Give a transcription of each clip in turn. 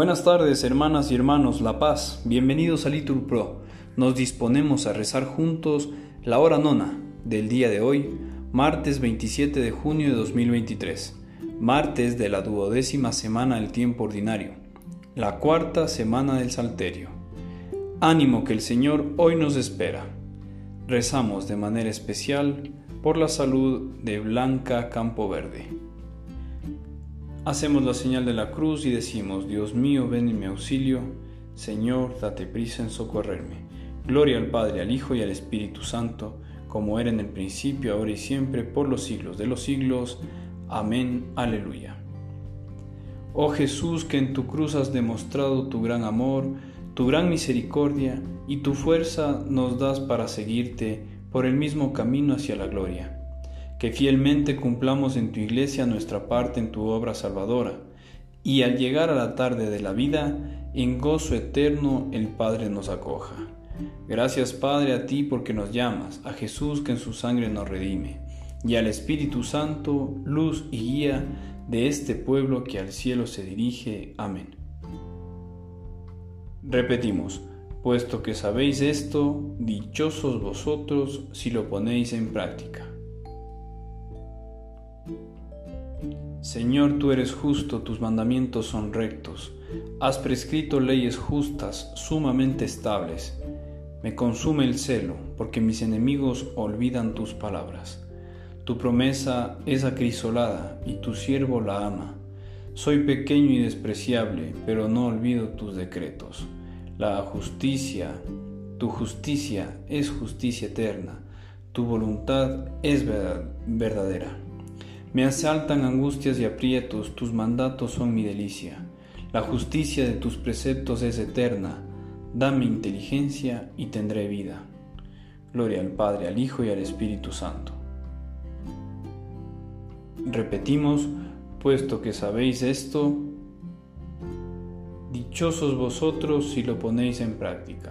Buenas tardes, hermanas y hermanos La Paz. Bienvenidos a Litur Pro. Nos disponemos a rezar juntos la hora nona del día de hoy, martes 27 de junio de 2023, martes de la duodécima semana del tiempo ordinario, la cuarta semana del Salterio. Ánimo que el Señor hoy nos espera. Rezamos de manera especial por la salud de Blanca Campo Verde. Hacemos la señal de la cruz y decimos, Dios mío, ven en mi auxilio, Señor, date prisa en socorrerme. Gloria al Padre, al Hijo y al Espíritu Santo, como era en el principio, ahora y siempre, por los siglos de los siglos. Amén. Aleluya. Oh Jesús, que en tu cruz has demostrado tu gran amor, tu gran misericordia y tu fuerza nos das para seguirte por el mismo camino hacia la gloria que fielmente cumplamos en tu iglesia nuestra parte en tu obra salvadora, y al llegar a la tarde de la vida, en gozo eterno el Padre nos acoja. Gracias Padre a ti porque nos llamas, a Jesús que en su sangre nos redime, y al Espíritu Santo, luz y guía de este pueblo que al cielo se dirige. Amén. Repetimos, puesto que sabéis esto, dichosos vosotros si lo ponéis en práctica. Señor, tú eres justo, tus mandamientos son rectos. Has prescrito leyes justas, sumamente estables. Me consume el celo, porque mis enemigos olvidan tus palabras. Tu promesa es acrisolada, y tu siervo la ama. Soy pequeño y despreciable, pero no olvido tus decretos. La justicia, tu justicia es justicia eterna, tu voluntad es verdadera. Me asaltan angustias y aprietos, tus mandatos son mi delicia. La justicia de tus preceptos es eterna. Dame inteligencia y tendré vida. Gloria al Padre, al Hijo y al Espíritu Santo. Repetimos, puesto que sabéis esto, dichosos vosotros si lo ponéis en práctica.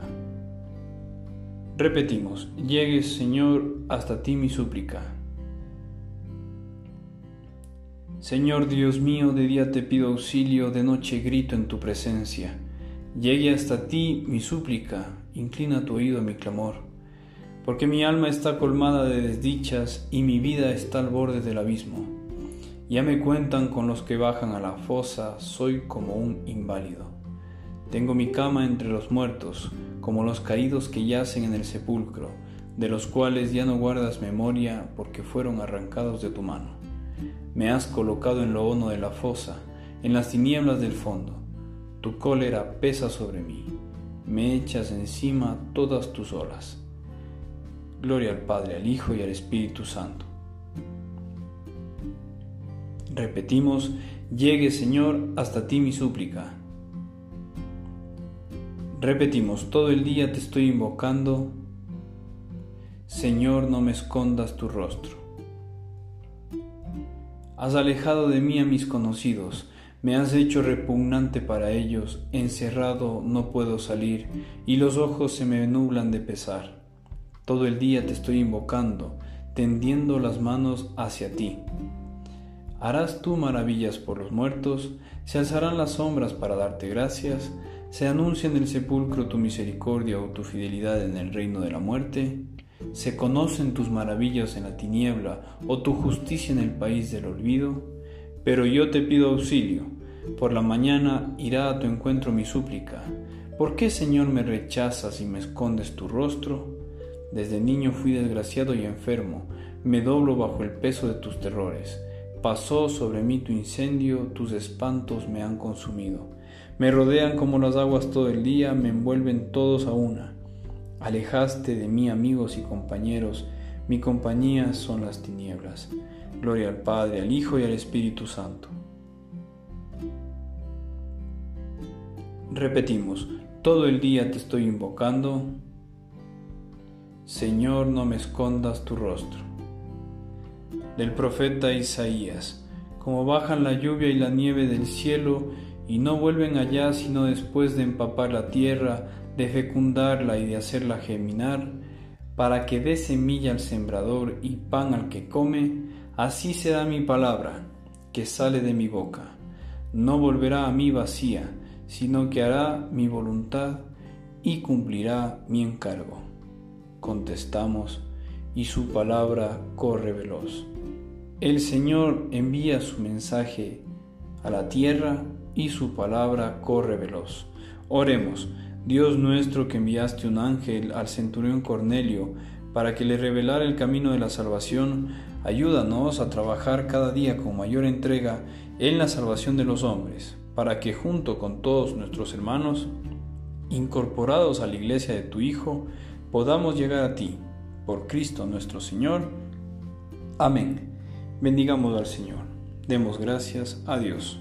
Repetimos, llegue Señor hasta ti mi súplica Señor Dios mío, de día te pido auxilio, de noche grito en tu presencia. Llegue hasta ti mi súplica, inclina tu oído a mi clamor, porque mi alma está colmada de desdichas y mi vida está al borde del abismo. Ya me cuentan con los que bajan a la fosa, soy como un inválido. Tengo mi cama entre los muertos, como los caídos que yacen en el sepulcro, de los cuales ya no guardas memoria porque fueron arrancados de tu mano. Me has colocado en lo hondo de la fosa, en las tinieblas del fondo. Tu cólera pesa sobre mí, me echas encima todas tus olas. Gloria al Padre, al Hijo y al Espíritu Santo. Repetimos, llegue Señor hasta ti mi súplica. Repetimos, todo el día te estoy invocando. Señor, no me escondas tu rostro. Has alejado de mí a mis conocidos, me has hecho repugnante para ellos, encerrado no puedo salir, y los ojos se me nublan de pesar. Todo el día te estoy invocando, tendiendo las manos hacia ti. Harás tú maravillas por los muertos, se alzarán las sombras para darte gracias, se anuncia en el sepulcro tu misericordia o tu fidelidad en el reino de la muerte. ¿Se conocen tus maravillas en la tiniebla o tu justicia en el país del olvido? Pero yo te pido auxilio. Por la mañana irá a tu encuentro mi súplica. ¿Por qué, Señor, me rechazas y me escondes tu rostro? Desde niño fui desgraciado y enfermo, me doblo bajo el peso de tus terrores. Pasó sobre mí tu incendio, tus espantos me han consumido. Me rodean como las aguas todo el día, me envuelven todos a una. Alejaste de mí amigos y compañeros, mi compañía son las tinieblas. Gloria al Padre, al Hijo y al Espíritu Santo. Repetimos, todo el día te estoy invocando. Señor, no me escondas tu rostro. Del profeta Isaías, como bajan la lluvia y la nieve del cielo y no vuelven allá sino después de empapar la tierra, de fecundarla y de hacerla germinar, para que dé semilla al sembrador y pan al que come, así será mi palabra que sale de mi boca. No volverá a mí vacía, sino que hará mi voluntad y cumplirá mi encargo. Contestamos, y su palabra corre veloz. El Señor envía su mensaje a la tierra y su palabra corre veloz. Oremos, Dios nuestro que enviaste un ángel al centurión Cornelio para que le revelara el camino de la salvación, ayúdanos a trabajar cada día con mayor entrega en la salvación de los hombres, para que junto con todos nuestros hermanos, incorporados a la iglesia de tu Hijo, podamos llegar a ti, por Cristo nuestro Señor. Amén. Bendigamos al Señor. Demos gracias a Dios.